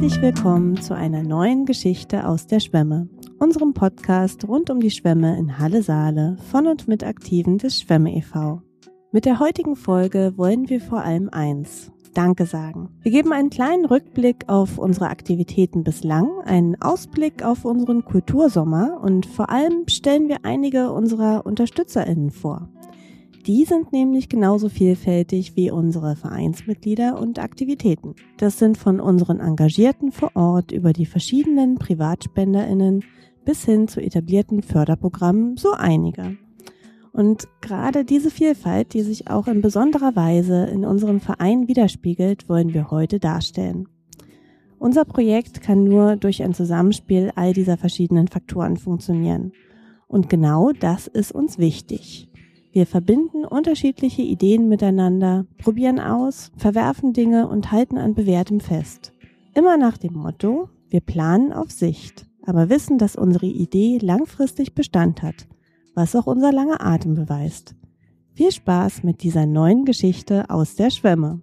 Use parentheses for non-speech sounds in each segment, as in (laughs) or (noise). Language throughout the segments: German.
Herzlich willkommen zu einer neuen Geschichte aus der Schwemme, unserem Podcast rund um die Schwemme in Halle-Saale von und mit Aktiven des Schwemme e.V. Mit der heutigen Folge wollen wir vor allem eins, Danke sagen. Wir geben einen kleinen Rückblick auf unsere Aktivitäten bislang, einen Ausblick auf unseren Kultursommer und vor allem stellen wir einige unserer UnterstützerInnen vor. Die sind nämlich genauso vielfältig wie unsere Vereinsmitglieder und Aktivitäten. Das sind von unseren Engagierten vor Ort über die verschiedenen PrivatspenderInnen bis hin zu etablierten Förderprogrammen so einige. Und gerade diese Vielfalt, die sich auch in besonderer Weise in unserem Verein widerspiegelt, wollen wir heute darstellen. Unser Projekt kann nur durch ein Zusammenspiel all dieser verschiedenen Faktoren funktionieren. Und genau das ist uns wichtig. Wir verbinden unterschiedliche Ideen miteinander, probieren aus, verwerfen Dinge und halten an bewährtem fest. Immer nach dem Motto, wir planen auf Sicht, aber wissen, dass unsere Idee langfristig Bestand hat, was auch unser langer Atem beweist. Viel Spaß mit dieser neuen Geschichte aus der Schwemme.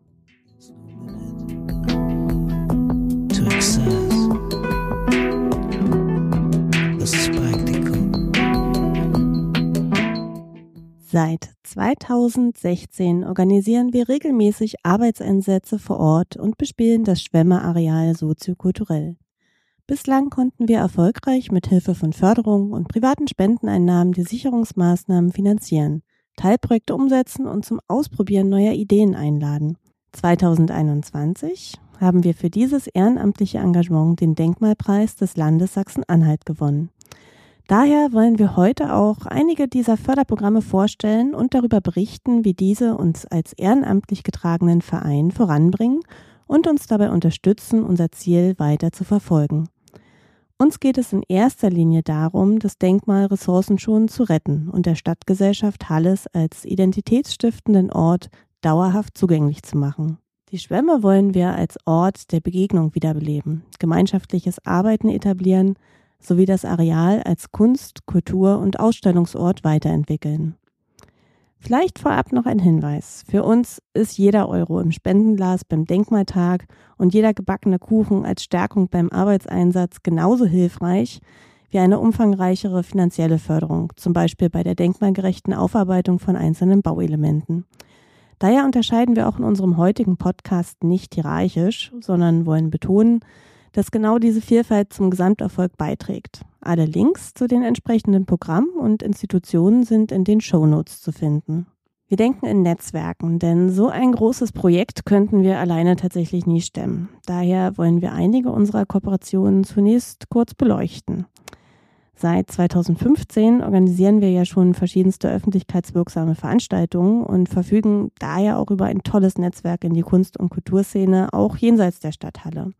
Seit 2016 organisieren wir regelmäßig Arbeitseinsätze vor Ort und bespielen das Schwemmeareal soziokulturell. Bislang konnten wir erfolgreich mit Hilfe von Förderung und privaten Spendeneinnahmen die Sicherungsmaßnahmen finanzieren, Teilprojekte umsetzen und zum Ausprobieren neuer Ideen einladen. 2021 haben wir für dieses ehrenamtliche Engagement den Denkmalpreis des Landes Sachsen-Anhalt gewonnen. Daher wollen wir heute auch einige dieser Förderprogramme vorstellen und darüber berichten, wie diese uns als ehrenamtlich getragenen Verein voranbringen und uns dabei unterstützen, unser Ziel weiter zu verfolgen. Uns geht es in erster Linie darum, das Denkmal ressourcenschonend zu retten und der Stadtgesellschaft Halles als identitätsstiftenden Ort dauerhaft zugänglich zu machen. Die Schwämme wollen wir als Ort der Begegnung wiederbeleben, gemeinschaftliches Arbeiten etablieren, sowie das Areal als Kunst-, Kultur- und Ausstellungsort weiterentwickeln. Vielleicht vorab noch ein Hinweis. Für uns ist jeder Euro im Spendenglas beim Denkmaltag und jeder gebackene Kuchen als Stärkung beim Arbeitseinsatz genauso hilfreich wie eine umfangreichere finanzielle Förderung, zum Beispiel bei der denkmalgerechten Aufarbeitung von einzelnen Bauelementen. Daher unterscheiden wir auch in unserem heutigen Podcast nicht hierarchisch, sondern wollen betonen, dass genau diese Vielfalt zum Gesamterfolg beiträgt. Alle Links zu den entsprechenden Programmen und Institutionen sind in den Shownotes zu finden. Wir denken in Netzwerken, denn so ein großes Projekt könnten wir alleine tatsächlich nie stemmen. Daher wollen wir einige unserer Kooperationen zunächst kurz beleuchten. Seit 2015 organisieren wir ja schon verschiedenste öffentlichkeitswirksame Veranstaltungen und verfügen daher auch über ein tolles Netzwerk in die Kunst- und Kulturszene, auch jenseits der Stadthalle.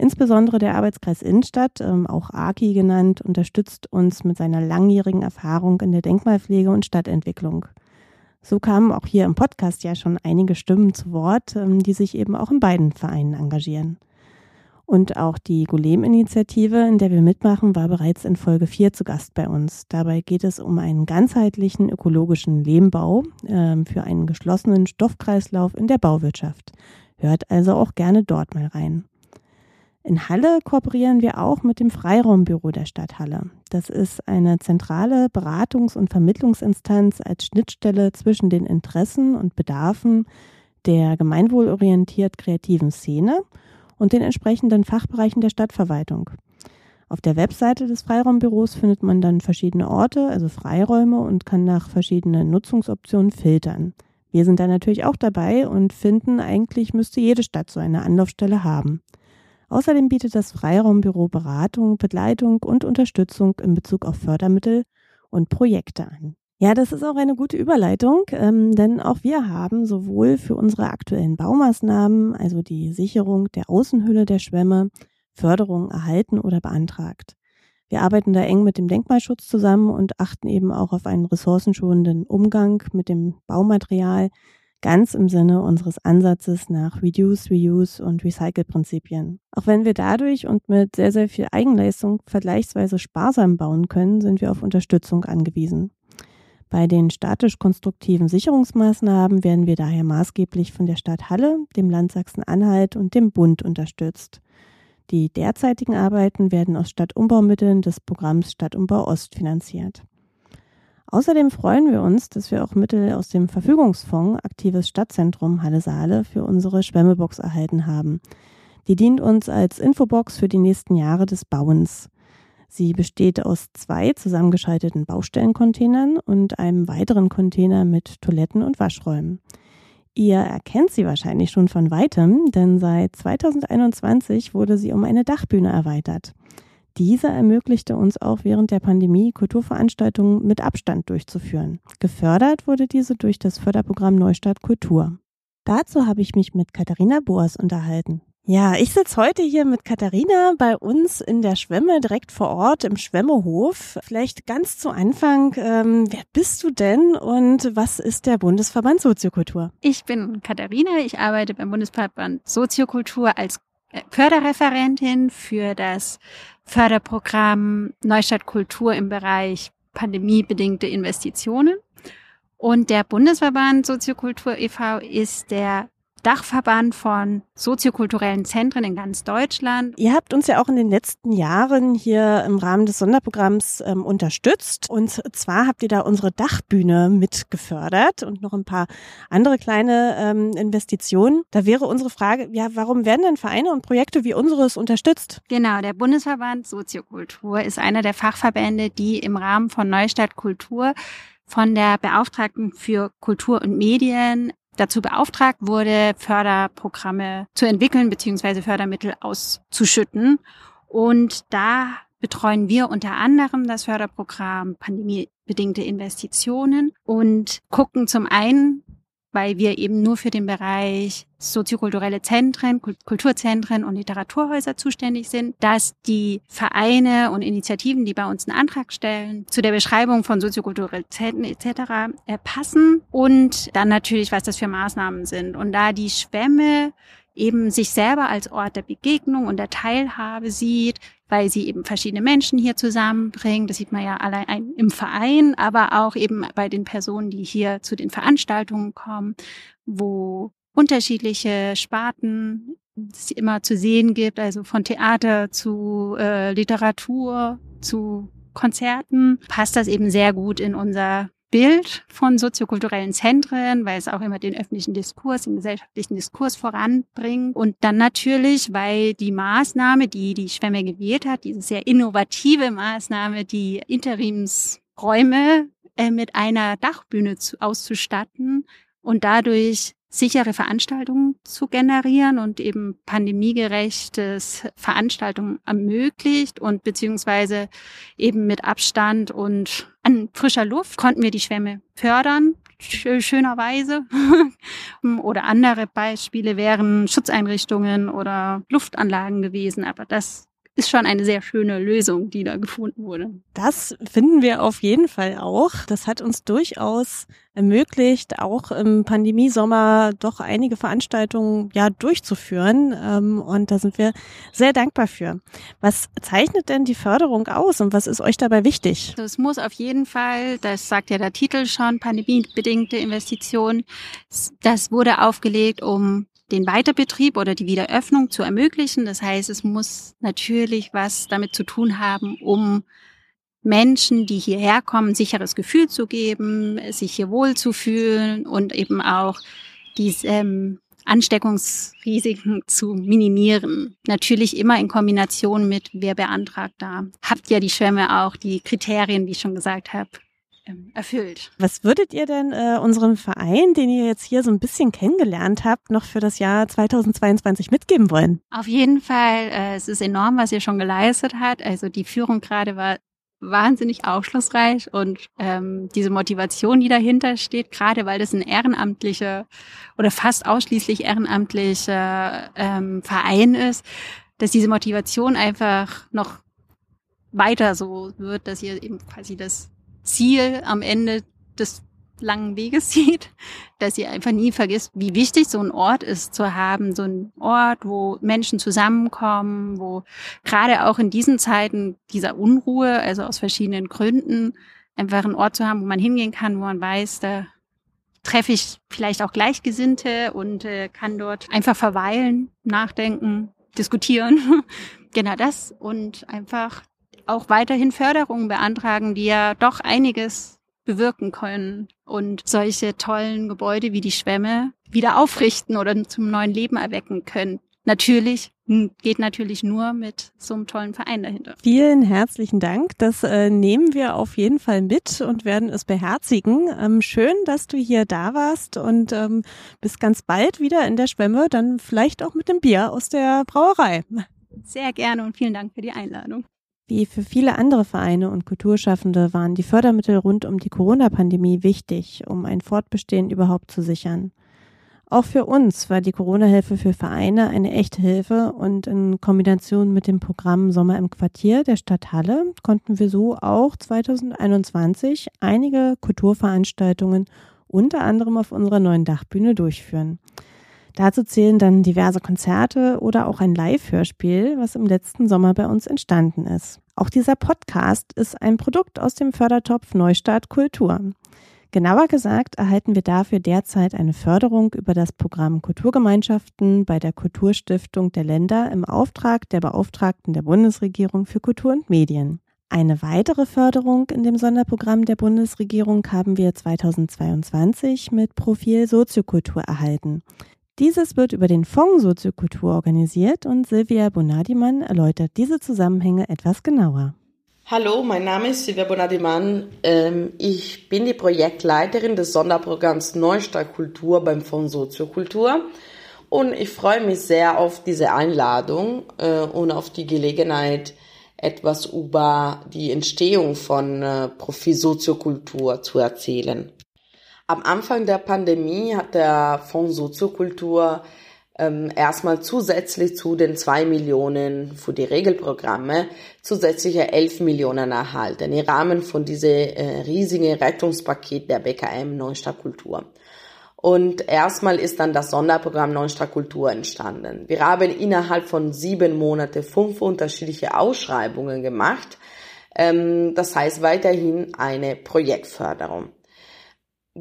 Insbesondere der Arbeitskreis Innenstadt, ähm, auch AKI genannt, unterstützt uns mit seiner langjährigen Erfahrung in der Denkmalpflege und Stadtentwicklung. So kamen auch hier im Podcast ja schon einige Stimmen zu Wort, ähm, die sich eben auch in beiden Vereinen engagieren. Und auch die Golem-Initiative, in der wir mitmachen, war bereits in Folge 4 zu Gast bei uns. Dabei geht es um einen ganzheitlichen ökologischen Lehmbau äh, für einen geschlossenen Stoffkreislauf in der Bauwirtschaft. Hört also auch gerne dort mal rein. In Halle kooperieren wir auch mit dem Freiraumbüro der Stadt Halle. Das ist eine zentrale Beratungs- und Vermittlungsinstanz als Schnittstelle zwischen den Interessen und Bedarfen der gemeinwohlorientiert kreativen Szene und den entsprechenden Fachbereichen der Stadtverwaltung. Auf der Webseite des Freiraumbüros findet man dann verschiedene Orte, also Freiräume und kann nach verschiedenen Nutzungsoptionen filtern. Wir sind da natürlich auch dabei und finden, eigentlich müsste jede Stadt so eine Anlaufstelle haben. Außerdem bietet das Freiraumbüro Beratung, Begleitung und Unterstützung in Bezug auf Fördermittel und Projekte an. Ja, das ist auch eine gute Überleitung, ähm, denn auch wir haben sowohl für unsere aktuellen Baumaßnahmen, also die Sicherung der Außenhülle der Schwämme, Förderung erhalten oder beantragt. Wir arbeiten da eng mit dem Denkmalschutz zusammen und achten eben auch auf einen ressourcenschonenden Umgang mit dem Baumaterial, ganz im Sinne unseres Ansatzes nach Reduce, Reuse und Recycle-Prinzipien. Auch wenn wir dadurch und mit sehr, sehr viel Eigenleistung vergleichsweise sparsam bauen können, sind wir auf Unterstützung angewiesen. Bei den statisch-konstruktiven Sicherungsmaßnahmen werden wir daher maßgeblich von der Stadt Halle, dem Land Sachsen-Anhalt und dem Bund unterstützt. Die derzeitigen Arbeiten werden aus Stadtumbaumitteln des Programms Stadtumbau Ost finanziert. Außerdem freuen wir uns, dass wir auch Mittel aus dem Verfügungsfonds Aktives Stadtzentrum Halle Saale für unsere Schwemmebox erhalten haben. Die dient uns als Infobox für die nächsten Jahre des Bauens. Sie besteht aus zwei zusammengeschalteten Baustellencontainern und einem weiteren Container mit Toiletten und Waschräumen. Ihr erkennt sie wahrscheinlich schon von weitem, denn seit 2021 wurde sie um eine Dachbühne erweitert. Diese ermöglichte uns auch während der Pandemie Kulturveranstaltungen mit Abstand durchzuführen. Gefördert wurde diese durch das Förderprogramm Neustadt Kultur. Dazu habe ich mich mit Katharina Boas unterhalten. Ja, ich sitze heute hier mit Katharina bei uns in der Schwemme direkt vor Ort im Schwemmehof. Vielleicht ganz zu Anfang, ähm, wer bist du denn und was ist der Bundesverband Soziokultur? Ich bin Katharina, ich arbeite beim Bundesverband Soziokultur als Förderreferentin für das Förderprogramm Neustadt Kultur im Bereich pandemiebedingte Investitionen. Und der Bundesverband Soziokultur e.V. ist der Dachverband von soziokulturellen Zentren in ganz Deutschland. Ihr habt uns ja auch in den letzten Jahren hier im Rahmen des Sonderprogramms ähm, unterstützt. Und zwar habt ihr da unsere Dachbühne mitgefördert und noch ein paar andere kleine ähm, Investitionen. Da wäre unsere Frage, ja, warum werden denn Vereine und Projekte wie unseres unterstützt? Genau, der Bundesverband Soziokultur ist einer der Fachverbände, die im Rahmen von Neustadt Kultur von der Beauftragten für Kultur und Medien dazu beauftragt wurde, Förderprogramme zu entwickeln bzw. Fördermittel auszuschütten. Und da betreuen wir unter anderem das Förderprogramm pandemiebedingte Investitionen und gucken zum einen, weil wir eben nur für den Bereich soziokulturelle Zentren, Kulturzentren und Literaturhäuser zuständig sind, dass die Vereine und Initiativen, die bei uns einen Antrag stellen, zu der Beschreibung von soziokulturellen Zentren etc. Äh, passen und dann natürlich, was das für Maßnahmen sind. Und da die Schwämme eben sich selber als Ort der Begegnung und der Teilhabe sieht, weil sie eben verschiedene Menschen hier zusammenbringt. Das sieht man ja allein im Verein, aber auch eben bei den Personen, die hier zu den Veranstaltungen kommen, wo unterschiedliche Sparten es immer zu sehen gibt, also von Theater zu äh, Literatur zu Konzerten, passt das eben sehr gut in unser Bild von soziokulturellen Zentren, weil es auch immer den öffentlichen Diskurs, den gesellschaftlichen Diskurs voranbringt. Und dann natürlich, weil die Maßnahme, die die Schwemme gewählt hat, diese sehr innovative Maßnahme, die Interimsräume äh, mit einer Dachbühne zu, auszustatten und dadurch sichere Veranstaltungen zu generieren und eben pandemiegerechtes Veranstaltungen ermöglicht und beziehungsweise eben mit Abstand und an frischer Luft konnten wir die Schwämme fördern, schönerweise. (laughs) oder andere Beispiele wären Schutzeinrichtungen oder Luftanlagen gewesen, aber das ist schon eine sehr schöne Lösung, die da gefunden wurde. Das finden wir auf jeden Fall auch. Das hat uns durchaus ermöglicht, auch im Pandemiesommer doch einige Veranstaltungen ja durchzuführen. Ähm, und da sind wir sehr dankbar für. Was zeichnet denn die Förderung aus und was ist euch dabei wichtig? Es muss auf jeden Fall, das sagt ja der Titel schon, pandemiebedingte Investitionen. Das wurde aufgelegt, um den Weiterbetrieb oder die Wiederöffnung zu ermöglichen. Das heißt, es muss natürlich was damit zu tun haben, um Menschen, die hierher kommen, sicheres Gefühl zu geben, sich hier wohlzufühlen und eben auch diese ähm, Ansteckungsrisiken zu minimieren. Natürlich immer in Kombination mit, wer beantragt da. Habt ja die Schwämme auch die Kriterien, wie ich schon gesagt habe, ähm, erfüllt. Was würdet ihr denn äh, unserem Verein, den ihr jetzt hier so ein bisschen kennengelernt habt, noch für das Jahr 2022 mitgeben wollen? Auf jeden Fall, äh, es ist enorm, was ihr schon geleistet habt. Also die Führung gerade war wahnsinnig aufschlussreich und ähm, diese Motivation, die dahinter steht, gerade weil das ein ehrenamtlicher oder fast ausschließlich ehrenamtlicher ähm, Verein ist, dass diese Motivation einfach noch weiter so wird, dass ihr eben quasi das Ziel am Ende des langen Weges (laughs) sieht, dass ihr einfach nie vergisst, wie wichtig so ein Ort ist zu haben, so ein Ort, wo Menschen zusammenkommen, wo gerade auch in diesen Zeiten dieser Unruhe, also aus verschiedenen Gründen, einfach ein Ort zu haben, wo man hingehen kann, wo man weiß, da treffe ich vielleicht auch Gleichgesinnte und äh, kann dort einfach verweilen, nachdenken, diskutieren. (laughs) genau das und einfach auch weiterhin Förderungen beantragen, die ja doch einiges bewirken können und solche tollen Gebäude wie die Schwämme wieder aufrichten oder zum neuen Leben erwecken können. Natürlich geht natürlich nur mit so einem tollen Verein dahinter. Vielen herzlichen Dank. Das äh, nehmen wir auf jeden Fall mit und werden es beherzigen. Ähm, schön, dass du hier da warst und ähm, bis ganz bald wieder in der Schwemme, dann vielleicht auch mit dem Bier aus der Brauerei. Sehr gerne und vielen Dank für die Einladung. Wie für viele andere Vereine und Kulturschaffende waren die Fördermittel rund um die Corona-Pandemie wichtig, um ein Fortbestehen überhaupt zu sichern. Auch für uns war die Corona-Hilfe für Vereine eine echte Hilfe und in Kombination mit dem Programm Sommer im Quartier der Stadt Halle konnten wir so auch 2021 einige Kulturveranstaltungen unter anderem auf unserer neuen Dachbühne durchführen. Dazu zählen dann diverse Konzerte oder auch ein Live-Hörspiel, was im letzten Sommer bei uns entstanden ist. Auch dieser Podcast ist ein Produkt aus dem Fördertopf Neustart Kultur. Genauer gesagt erhalten wir dafür derzeit eine Förderung über das Programm Kulturgemeinschaften bei der Kulturstiftung der Länder im Auftrag der Beauftragten der Bundesregierung für Kultur und Medien. Eine weitere Förderung in dem Sonderprogramm der Bundesregierung haben wir 2022 mit Profil Soziokultur erhalten. Dieses wird über den Fonds Soziokultur organisiert und Silvia Bonadimann erläutert diese Zusammenhänge etwas genauer. Hallo, mein Name ist Silvia Bonadiman. Ähm, ich bin die Projektleiterin des Sonderprogramms Neustart Kultur beim Fonds Soziokultur und ich freue mich sehr auf diese Einladung äh, und auf die Gelegenheit, etwas über die Entstehung von äh, Profil Soziokultur zu erzählen. Am Anfang der Pandemie hat der Fonds Soziokultur ähm, erstmal zusätzlich zu den zwei Millionen für die Regelprogramme zusätzliche elf Millionen erhalten im Rahmen von diesem äh, riesigen Rettungspaket der BKM Neustadt Kultur. Und erstmal ist dann das Sonderprogramm Neustadt Kultur entstanden. Wir haben innerhalb von sieben Monaten fünf unterschiedliche Ausschreibungen gemacht. Ähm, das heißt weiterhin eine Projektförderung.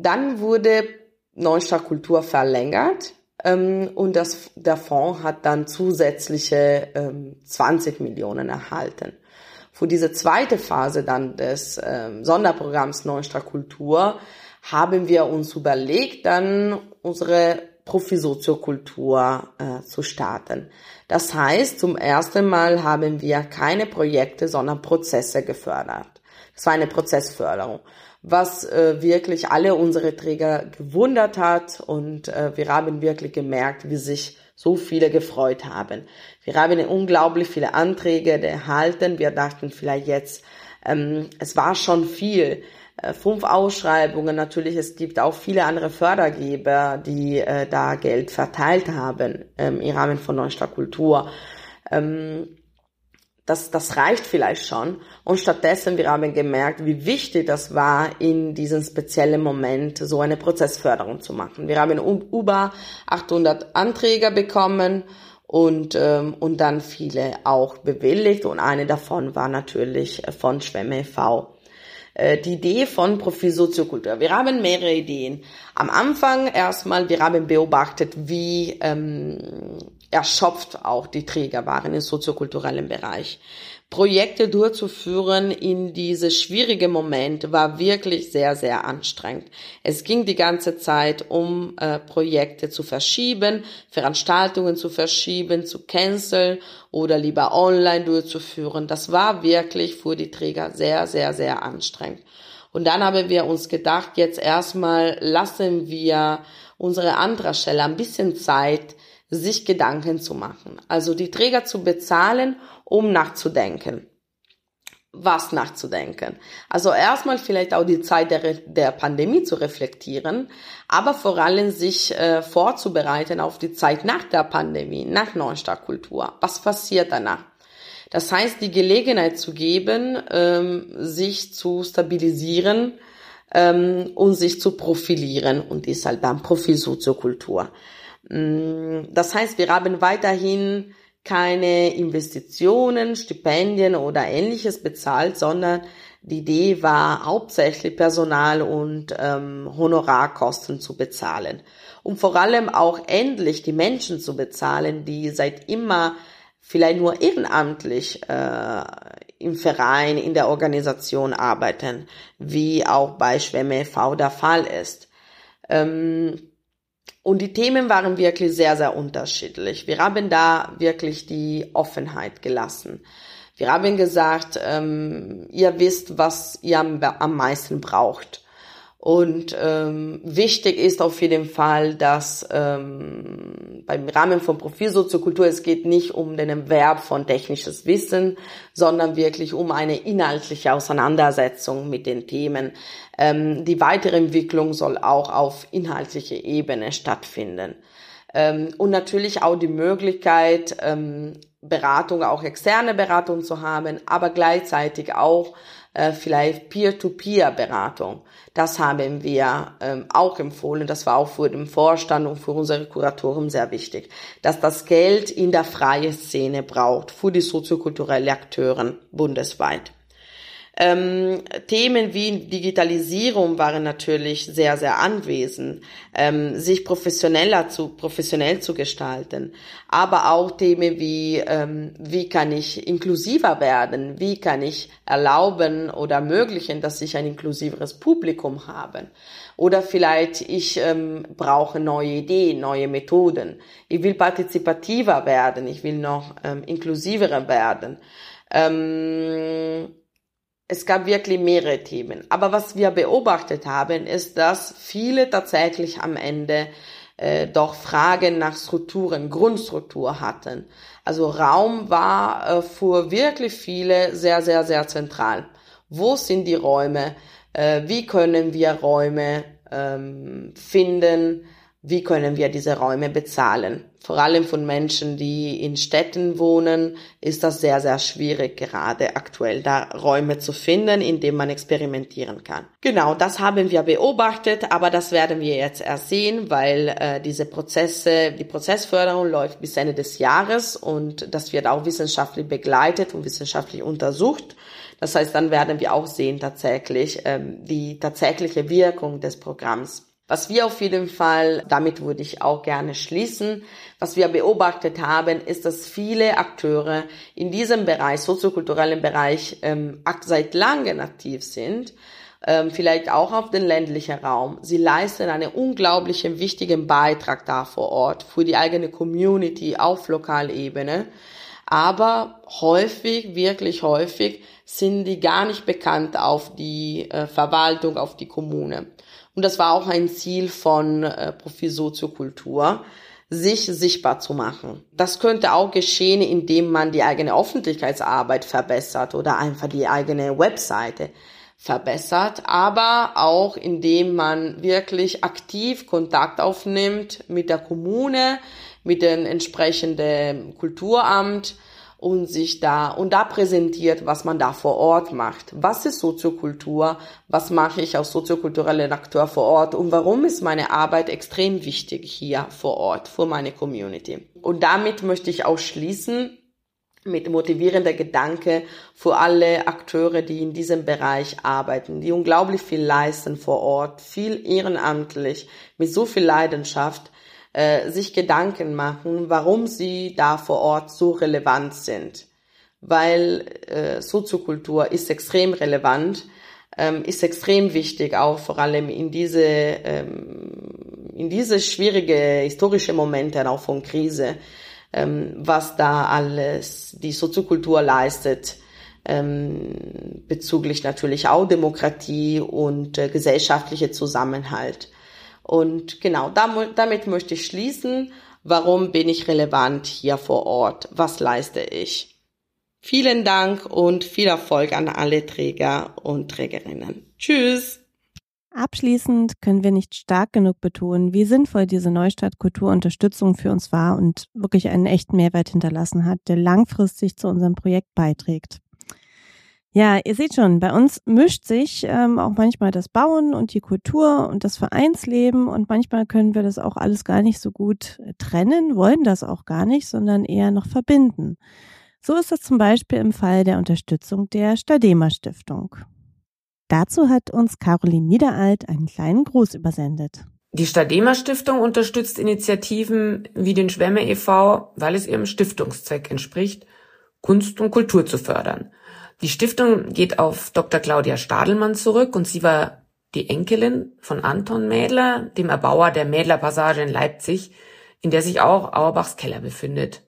Dann wurde Neustadt Kultur verlängert ähm, und das, der Fonds hat dann zusätzliche ähm, 20 Millionen erhalten. Für diese zweite Phase dann des ähm, Sonderprogramms Neustadt Kultur haben wir uns überlegt, dann unsere Profi-Soziokultur äh, zu starten. Das heißt, zum ersten Mal haben wir keine Projekte, sondern Prozesse gefördert. Das war eine Prozessförderung was äh, wirklich alle unsere Träger gewundert hat und äh, wir haben wirklich gemerkt, wie sich so viele gefreut haben. Wir haben unglaublich viele Anträge erhalten. Wir dachten vielleicht jetzt, ähm, es war schon viel. Äh, fünf Ausschreibungen, natürlich, es gibt auch viele andere Fördergeber, die äh, da Geld verteilt haben ähm, im Rahmen von Neustadt Kultur. Ähm, das, das reicht vielleicht schon. Und stattdessen, wir haben gemerkt, wie wichtig das war, in diesem speziellen Moment so eine Prozessförderung zu machen. Wir haben über 800 Anträge bekommen und, ähm, und dann viele auch bewilligt und eine davon war natürlich von Schwemme e.V. Äh, die Idee von Profil Soziokultur. Wir haben mehrere Ideen. Am Anfang erstmal, wir haben beobachtet, wie ähm, erschöpft auch die Träger waren im soziokulturellen Bereich. Projekte durchzuführen in diese schwierige Moment war wirklich sehr, sehr anstrengend. Es ging die ganze Zeit um äh, Projekte zu verschieben, Veranstaltungen zu verschieben, zu canceln oder lieber online durchzuführen. Das war wirklich für die Träger sehr, sehr, sehr anstrengend. Und dann haben wir uns gedacht, jetzt erstmal lassen wir unsere Antragsteller ein bisschen Zeit, sich Gedanken zu machen. Also die Träger zu bezahlen, um nachzudenken. Was nachzudenken. Also erstmal vielleicht auch die Zeit der, der Pandemie zu reflektieren, aber vor allem sich äh, vorzubereiten auf die Zeit nach der Pandemie, nach Neustartkultur. Was passiert danach? Das heißt, die Gelegenheit zu geben, ähm, sich zu stabilisieren ähm, und sich zu profilieren und ist halt dann Profil Soziokultur. Mm, das heißt, wir haben weiterhin keine Investitionen, Stipendien oder ähnliches bezahlt, sondern die Idee war hauptsächlich Personal und ähm, Honorarkosten zu bezahlen. Um vor allem auch endlich die Menschen zu bezahlen, die seit immer vielleicht nur ehrenamtlich äh, im Verein, in der Organisation arbeiten, wie auch bei Schwemme e.V. der Fall ist. Ähm, und die Themen waren wirklich sehr, sehr unterschiedlich. Wir haben da wirklich die Offenheit gelassen. Wir haben gesagt, ähm, ihr wisst, was ihr am, am meisten braucht. Und ähm, wichtig ist auf jeden Fall, dass ähm, beim Rahmen von Profilsoziokultur es geht nicht um den Erwerb von technisches Wissen, sondern wirklich um eine inhaltliche Auseinandersetzung mit den Themen. Ähm, die weitere Entwicklung soll auch auf inhaltlicher Ebene stattfinden. Ähm, und natürlich auch die Möglichkeit, ähm, Beratung, auch externe Beratung zu haben, aber gleichzeitig auch äh, vielleicht Peer-to-Peer-Beratung. Das haben wir ähm, auch empfohlen. Das war auch für den Vorstand und für unsere Kuratoren sehr wichtig, dass das Geld in der freien Szene braucht für die soziokulturellen Akteure bundesweit. Ähm, Themen wie Digitalisierung waren natürlich sehr, sehr anwesend, ähm, sich professioneller zu, professionell zu gestalten. Aber auch Themen wie, ähm, wie kann ich inklusiver werden? Wie kann ich erlauben oder ermöglichen, dass ich ein inklusiveres Publikum habe? Oder vielleicht ich ähm, brauche neue Ideen, neue Methoden. Ich will partizipativer werden. Ich will noch ähm, inklusiver werden. Ähm, es gab wirklich mehrere Themen. Aber was wir beobachtet haben, ist, dass viele tatsächlich am Ende äh, doch Fragen nach Strukturen, Grundstruktur hatten. Also Raum war äh, für wirklich viele sehr, sehr, sehr zentral. Wo sind die Räume? Äh, wie können wir Räume ähm, finden? Wie können wir diese Räume bezahlen? vor allem von Menschen, die in Städten wohnen, ist das sehr, sehr schwierig, gerade aktuell da Räume zu finden, in denen man experimentieren kann. Genau, das haben wir beobachtet, aber das werden wir jetzt erst sehen, weil äh, diese Prozesse, die Prozessförderung läuft bis Ende des Jahres und das wird auch wissenschaftlich begleitet und wissenschaftlich untersucht. Das heißt, dann werden wir auch sehen tatsächlich ähm, die tatsächliche Wirkung des Programms. Was wir auf jeden Fall, damit würde ich auch gerne schließen, was wir beobachtet haben, ist, dass viele Akteure in diesem Bereich, soziokulturellen Bereich, ähm, seit langem aktiv sind, ähm, vielleicht auch auf den ländlichen Raum. Sie leisten einen unglaublichen wichtigen Beitrag da vor Ort für die eigene Community auf Lokalebene. Aber häufig, wirklich häufig, sind die gar nicht bekannt auf die äh, Verwaltung, auf die Kommune. Und das war auch ein Ziel von äh, Profil Soziokultur, sich sichtbar zu machen. Das könnte auch geschehen, indem man die eigene Öffentlichkeitsarbeit verbessert oder einfach die eigene Webseite verbessert, aber auch indem man wirklich aktiv Kontakt aufnimmt mit der Kommune, mit dem entsprechenden Kulturamt, und sich da und da präsentiert, was man da vor Ort macht. Was ist Soziokultur? Was mache ich als soziokulturellen Akteur vor Ort? Und warum ist meine Arbeit extrem wichtig hier vor Ort für meine Community? Und damit möchte ich auch schließen mit motivierender Gedanke für alle Akteure, die in diesem Bereich arbeiten, die unglaublich viel leisten vor Ort, viel ehrenamtlich, mit so viel Leidenschaft äh, sich Gedanken machen, warum sie da vor Ort so relevant sind. Weil äh, Soziokultur ist extrem relevant, ähm, ist extrem wichtig, auch vor allem in diese, ähm, in diese schwierige historische Momente auch von Krise, ähm, was da alles die Soziokultur leistet ähm, bezüglich natürlich auch Demokratie und äh, gesellschaftliche Zusammenhalt. Und genau, damit möchte ich schließen. Warum bin ich relevant hier vor Ort? Was leiste ich? Vielen Dank und viel Erfolg an alle Träger und Trägerinnen. Tschüss! Abschließend können wir nicht stark genug betonen, wie sinnvoll diese Neustadtkulturunterstützung für uns war und wirklich einen echten Mehrwert hinterlassen hat, der langfristig zu unserem Projekt beiträgt. Ja, ihr seht schon, bei uns mischt sich ähm, auch manchmal das Bauen und die Kultur und das Vereinsleben und manchmal können wir das auch alles gar nicht so gut äh, trennen, wollen das auch gar nicht, sondern eher noch verbinden. So ist das zum Beispiel im Fall der Unterstützung der Stadema Stiftung. Dazu hat uns Caroline Niederalt einen kleinen Gruß übersendet. Die Stadema Stiftung unterstützt Initiativen wie den Schwemme e.V., weil es ihrem Stiftungszweck entspricht, Kunst und Kultur zu fördern. Die Stiftung geht auf Dr. Claudia Stadelmann zurück und sie war die Enkelin von Anton Mädler, dem Erbauer der Mädlerpassage in Leipzig, in der sich auch Auerbachs Keller befindet.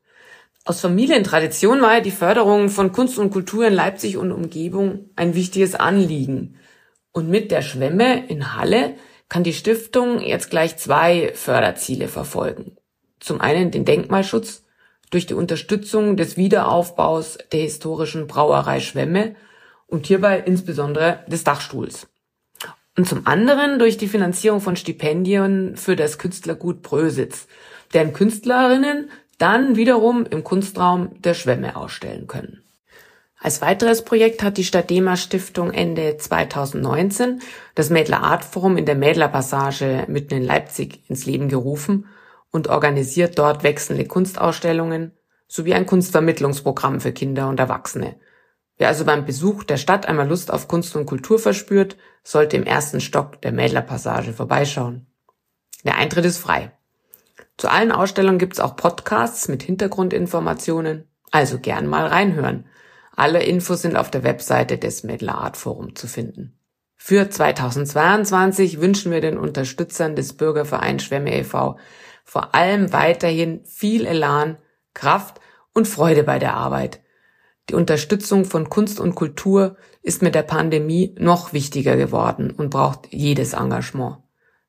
Aus Familientradition war ja die Förderung von Kunst und Kultur in Leipzig und Umgebung ein wichtiges Anliegen. Und mit der Schwemme in Halle kann die Stiftung jetzt gleich zwei Förderziele verfolgen. Zum einen den Denkmalschutz durch die Unterstützung des Wiederaufbaus der historischen Brauerei Schwemme und hierbei insbesondere des Dachstuhls. Und zum anderen durch die Finanzierung von Stipendien für das Künstlergut Brösitz, deren Künstlerinnen dann wiederum im Kunstraum der Schwemme ausstellen können. Als weiteres Projekt hat die Stadema Stiftung Ende 2019 das Mädler Art Forum in der Mädler Passage mitten in Leipzig ins Leben gerufen und organisiert dort wechselnde Kunstausstellungen sowie ein Kunstvermittlungsprogramm für Kinder und Erwachsene. Wer also beim Besuch der Stadt einmal Lust auf Kunst und Kultur verspürt, sollte im ersten Stock der Mädler Passage vorbeischauen. Der Eintritt ist frei. Zu allen Ausstellungen gibt's auch Podcasts mit Hintergrundinformationen, also gern mal reinhören. Alle Infos sind auf der Webseite des Medler Art Forum zu finden. Für 2022 wünschen wir den Unterstützern des Bürgervereins Schwemme e.V. vor allem weiterhin viel Elan, Kraft und Freude bei der Arbeit. Die Unterstützung von Kunst und Kultur ist mit der Pandemie noch wichtiger geworden und braucht jedes Engagement.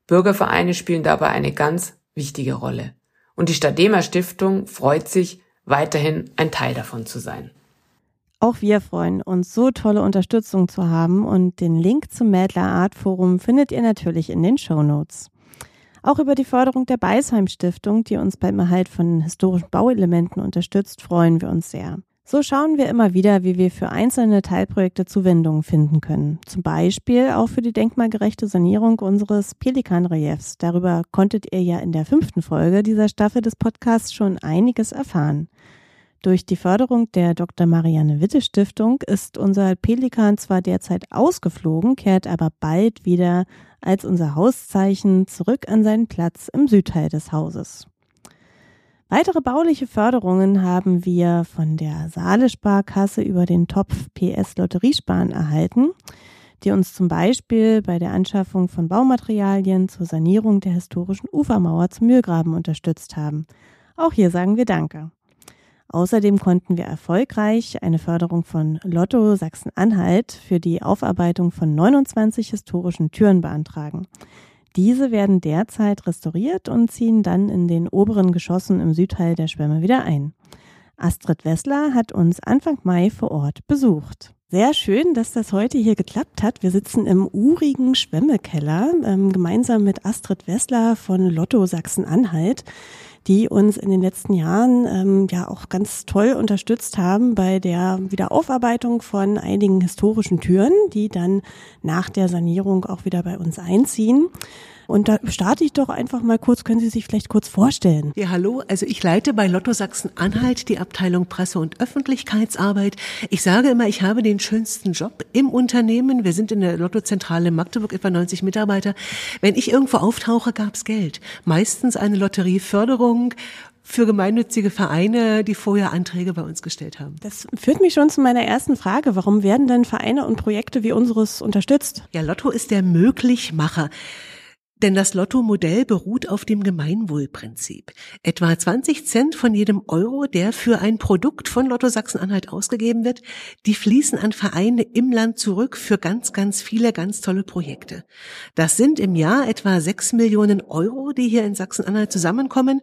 Bürgervereine spielen dabei eine ganz wichtige Rolle. Und die Stadema Stiftung freut sich, weiterhin ein Teil davon zu sein. Auch wir freuen uns, so tolle Unterstützung zu haben und den Link zum Mädler Art Forum findet ihr natürlich in den Show Notes. Auch über die Förderung der Beisheim Stiftung, die uns beim Erhalt von historischen Bauelementen unterstützt, freuen wir uns sehr. So schauen wir immer wieder, wie wir für einzelne Teilprojekte Zuwendungen finden können. Zum Beispiel auch für die denkmalgerechte Sanierung unseres Pelikanreliefs. Darüber konntet ihr ja in der fünften Folge dieser Staffel des Podcasts schon einiges erfahren. Durch die Förderung der Dr. Marianne Witte Stiftung ist unser Pelikan zwar derzeit ausgeflogen, kehrt aber bald wieder als unser Hauszeichen zurück an seinen Platz im Südteil des Hauses. Weitere bauliche Förderungen haben wir von der Saale Sparkasse über den Topf PS Lotteriesparen erhalten, die uns zum Beispiel bei der Anschaffung von Baumaterialien zur Sanierung der historischen Ufermauer zum Mühlgraben unterstützt haben. Auch hier sagen wir Danke. Außerdem konnten wir erfolgreich eine Förderung von Lotto Sachsen-Anhalt für die Aufarbeitung von 29 historischen Türen beantragen. Diese werden derzeit restauriert und ziehen dann in den oberen Geschossen im Südteil der Schwemme wieder ein. Astrid Wessler hat uns Anfang Mai vor Ort besucht. Sehr schön, dass das heute hier geklappt hat. Wir sitzen im urigen Schwemmekeller ähm, gemeinsam mit Astrid Wessler von Lotto Sachsen-Anhalt die uns in den letzten Jahren ähm, ja auch ganz toll unterstützt haben bei der Wiederaufarbeitung von einigen historischen Türen, die dann nach der Sanierung auch wieder bei uns einziehen. Und da starte ich doch einfach mal kurz, können Sie sich vielleicht kurz vorstellen? Ja, hallo. Also ich leite bei Lotto Sachsen-Anhalt die Abteilung Presse- und Öffentlichkeitsarbeit. Ich sage immer, ich habe den schönsten Job im Unternehmen. Wir sind in der Lottozentrale Magdeburg, etwa 90 Mitarbeiter. Wenn ich irgendwo auftauche, gab's Geld. Meistens eine Lotterieförderung für gemeinnützige Vereine, die vorher Anträge bei uns gestellt haben. Das führt mich schon zu meiner ersten Frage. Warum werden denn Vereine und Projekte wie unseres unterstützt? Ja, Lotto ist der Möglichmacher. Denn das Lotto-Modell beruht auf dem Gemeinwohlprinzip. Etwa 20 Cent von jedem Euro, der für ein Produkt von Lotto Sachsen-Anhalt ausgegeben wird, die fließen an Vereine im Land zurück für ganz, ganz viele ganz tolle Projekte. Das sind im Jahr etwa 6 Millionen Euro, die hier in Sachsen-Anhalt zusammenkommen.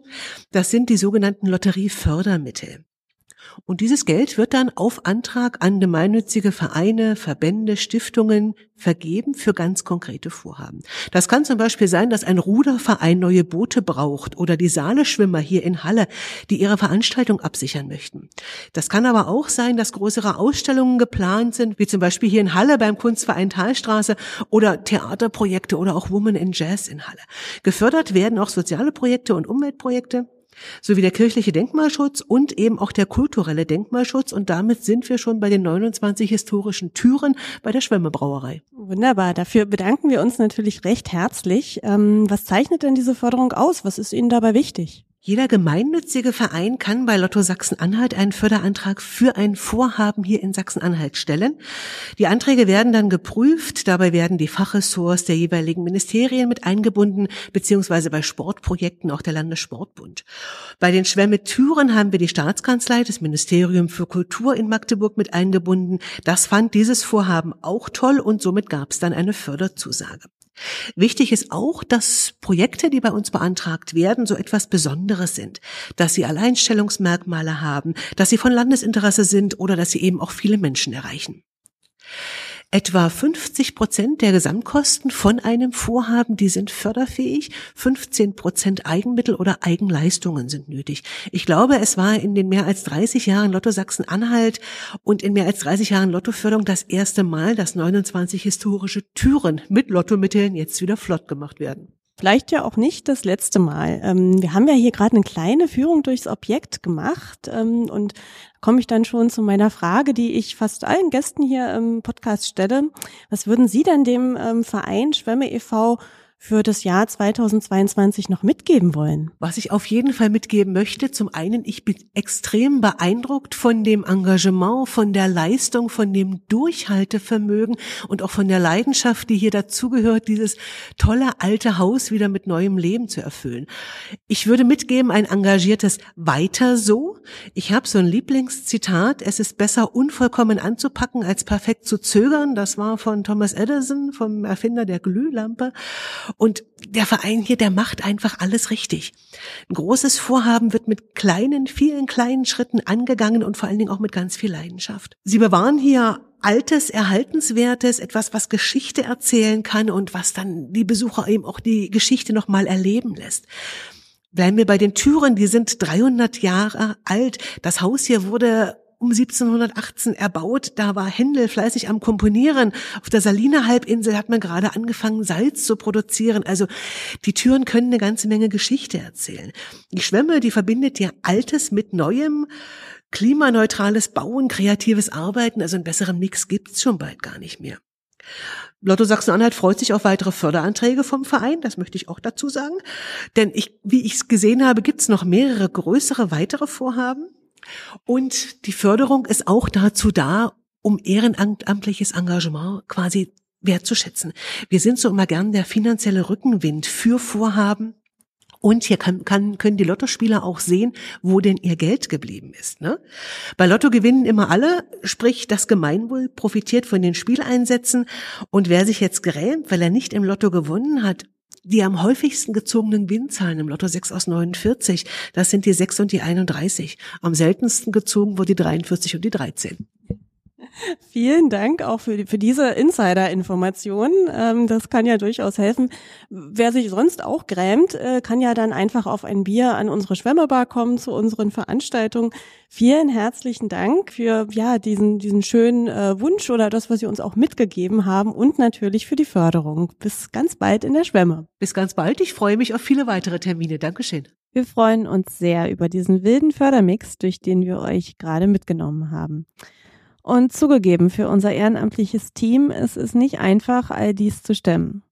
Das sind die sogenannten Lotteriefördermittel. Und dieses Geld wird dann auf Antrag an gemeinnützige Vereine, Verbände, Stiftungen vergeben für ganz konkrete Vorhaben. Das kann zum Beispiel sein, dass ein Ruderverein neue Boote braucht oder die Saaleschwimmer hier in Halle, die ihre Veranstaltung absichern möchten. Das kann aber auch sein, dass größere Ausstellungen geplant sind, wie zum Beispiel hier in Halle beim Kunstverein Talstraße oder Theaterprojekte oder auch Women in Jazz in Halle. Gefördert werden auch soziale Projekte und Umweltprojekte. Sowie der kirchliche Denkmalschutz und eben auch der kulturelle Denkmalschutz. Und damit sind wir schon bei den 29 historischen Türen bei der Schwemmebrauerei. Wunderbar. Dafür bedanken wir uns natürlich recht herzlich. Ähm, was zeichnet denn diese Förderung aus? Was ist Ihnen dabei wichtig? Jeder gemeinnützige Verein kann bei Lotto Sachsen-Anhalt einen Förderantrag für ein Vorhaben hier in Sachsen-Anhalt stellen. Die Anträge werden dann geprüft. Dabei werden die Fachressorts der jeweiligen Ministerien mit eingebunden, beziehungsweise bei Sportprojekten auch der Landessportbund. Bei den Schwemme-Türen haben wir die Staatskanzlei, das Ministerium für Kultur in Magdeburg mit eingebunden. Das fand dieses Vorhaben auch toll und somit gab es dann eine Förderzusage. Wichtig ist auch, dass Projekte, die bei uns beantragt werden, so etwas Besonderes sind, dass sie Alleinstellungsmerkmale haben, dass sie von Landesinteresse sind oder dass sie eben auch viele Menschen erreichen. Etwa 50 Prozent der Gesamtkosten von einem Vorhaben, die sind förderfähig. 15 Prozent Eigenmittel oder Eigenleistungen sind nötig. Ich glaube, es war in den mehr als 30 Jahren Lotto Sachsen-Anhalt und in mehr als 30 Jahren Lottoförderung das erste Mal, dass 29 historische Türen mit Lottomitteln jetzt wieder flott gemacht werden. Vielleicht ja auch nicht das letzte Mal. Ähm, wir haben ja hier gerade eine kleine Führung durchs Objekt gemacht ähm, und komme ich dann schon zu meiner Frage, die ich fast allen Gästen hier im Podcast stelle. Was würden Sie denn dem ähm, Verein Schwemme e.V für das Jahr 2022 noch mitgeben wollen? Was ich auf jeden Fall mitgeben möchte, zum einen, ich bin extrem beeindruckt von dem Engagement, von der Leistung, von dem Durchhaltevermögen und auch von der Leidenschaft, die hier dazugehört, dieses tolle alte Haus wieder mit neuem Leben zu erfüllen. Ich würde mitgeben, ein engagiertes Weiter so. Ich habe so ein Lieblingszitat, es ist besser unvollkommen anzupacken, als perfekt zu zögern. Das war von Thomas Edison, vom Erfinder der Glühlampe. Und der Verein hier, der macht einfach alles richtig. Ein großes Vorhaben wird mit kleinen, vielen kleinen Schritten angegangen und vor allen Dingen auch mit ganz viel Leidenschaft. Sie bewahren hier Altes, Erhaltenswertes, etwas, was Geschichte erzählen kann und was dann die Besucher eben auch die Geschichte nochmal erleben lässt. Bleiben wir bei den Türen, die sind 300 Jahre alt. Das Haus hier wurde um 1718 erbaut. Da war Händel fleißig am Komponieren. Auf der Saliner Halbinsel hat man gerade angefangen, Salz zu produzieren. Also die Türen können eine ganze Menge Geschichte erzählen. Die Schwemme, die verbindet ja Altes mit Neuem. Klimaneutrales Bauen, kreatives Arbeiten, also einen besseren Mix gibt's schon bald gar nicht mehr. Lotto Sachsen-Anhalt freut sich auf weitere Förderanträge vom Verein, das möchte ich auch dazu sagen. Denn ich, wie ich es gesehen habe, gibt's noch mehrere größere weitere Vorhaben. Und die Förderung ist auch dazu da, um ehrenamtliches Engagement quasi wertzuschätzen. Wir sind so immer gern der finanzielle Rückenwind für Vorhaben. Und hier kann, kann, können die Lottospieler auch sehen, wo denn ihr Geld geblieben ist. Ne? Bei Lotto gewinnen immer alle, sprich das Gemeinwohl profitiert von den Spieleinsätzen. Und wer sich jetzt grämt, weil er nicht im Lotto gewonnen hat, die am häufigsten gezogenen Gewinnzahlen im Lotto 6 aus 49, das sind die 6 und die 31. Am seltensten gezogen wurde die 43 und die 13. (laughs) Vielen Dank auch für, für diese Insider-Information. Ähm, das kann ja durchaus helfen. Wer sich sonst auch grämt, äh, kann ja dann einfach auf ein Bier an unsere Schwemmerbar kommen zu unseren Veranstaltungen. Vielen herzlichen Dank für ja diesen diesen schönen äh, Wunsch oder das, was Sie uns auch mitgegeben haben und natürlich für die Förderung. Bis ganz bald in der Schwemme. Bis ganz bald. Ich freue mich auf viele weitere Termine. Dankeschön. Wir freuen uns sehr über diesen wilden Fördermix, durch den wir euch gerade mitgenommen haben. Und zugegeben, für unser ehrenamtliches Team ist es nicht einfach, all dies zu stemmen.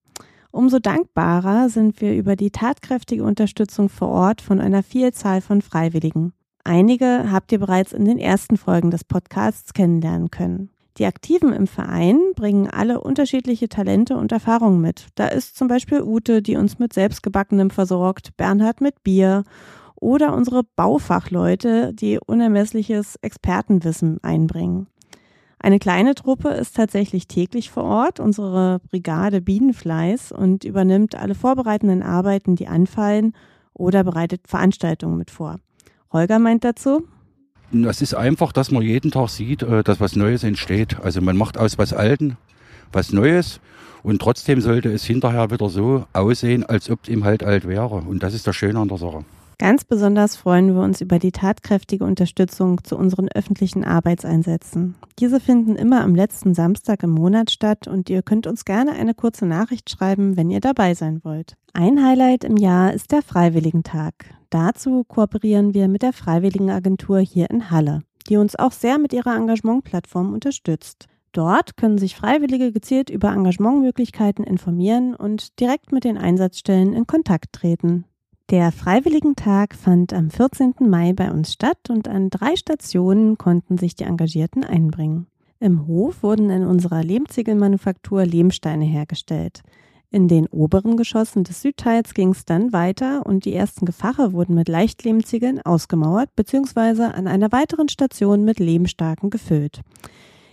Umso dankbarer sind wir über die tatkräftige Unterstützung vor Ort von einer Vielzahl von Freiwilligen. Einige habt ihr bereits in den ersten Folgen des Podcasts kennenlernen können. Die Aktiven im Verein bringen alle unterschiedliche Talente und Erfahrungen mit. Da ist zum Beispiel Ute, die uns mit selbstgebackenem versorgt, Bernhard mit Bier oder unsere Baufachleute, die unermessliches Expertenwissen einbringen. Eine kleine Truppe ist tatsächlich täglich vor Ort, unsere Brigade Bienenfleiß, und übernimmt alle vorbereitenden Arbeiten, die anfallen, oder bereitet Veranstaltungen mit vor. Holger meint dazu, es ist einfach, dass man jeden Tag sieht, äh, dass was Neues entsteht. Also man macht aus was Alten was Neues und trotzdem sollte es hinterher wieder so aussehen, als ob es ihm halt alt wäre. Und das ist das Schöne an der Sache. Ganz besonders freuen wir uns über die tatkräftige Unterstützung zu unseren öffentlichen Arbeitseinsätzen. Diese finden immer am letzten Samstag im Monat statt und ihr könnt uns gerne eine kurze Nachricht schreiben, wenn ihr dabei sein wollt. Ein Highlight im Jahr ist der Freiwilligentag. Dazu kooperieren wir mit der Freiwilligenagentur hier in Halle, die uns auch sehr mit ihrer Engagementplattform unterstützt. Dort können sich Freiwillige gezielt über Engagementmöglichkeiten informieren und direkt mit den Einsatzstellen in Kontakt treten. Der Freiwilligentag fand am 14. Mai bei uns statt und an drei Stationen konnten sich die Engagierten einbringen. Im Hof wurden in unserer Lehmziegelmanufaktur Lehmsteine hergestellt. In den oberen Geschossen des Südteils ging es dann weiter und die ersten Gefache wurden mit Leichtlehmziegeln ausgemauert bzw. an einer weiteren Station mit Lehmstarken gefüllt.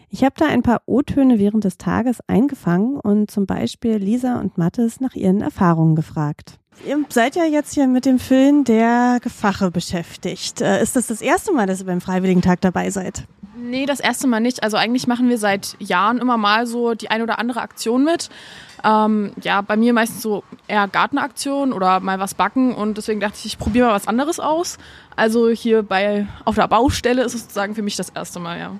Ich habe da ein paar O-Töne während des Tages eingefangen und zum Beispiel Lisa und Mattes nach ihren Erfahrungen gefragt. Ihr seid ja jetzt hier mit dem Füllen der Gefache beschäftigt. Äh, ist das das erste Mal, dass ihr beim Freiwilligentag dabei seid? Nee, das erste Mal nicht. Also eigentlich machen wir seit Jahren immer mal so die ein oder andere Aktion mit. Ähm, ja, bei mir meistens so eher Gartenaktionen oder mal was backen und deswegen dachte ich, ich probiere mal was anderes aus. Also hier bei auf der Baustelle ist es sozusagen für mich das erste Mal, ja.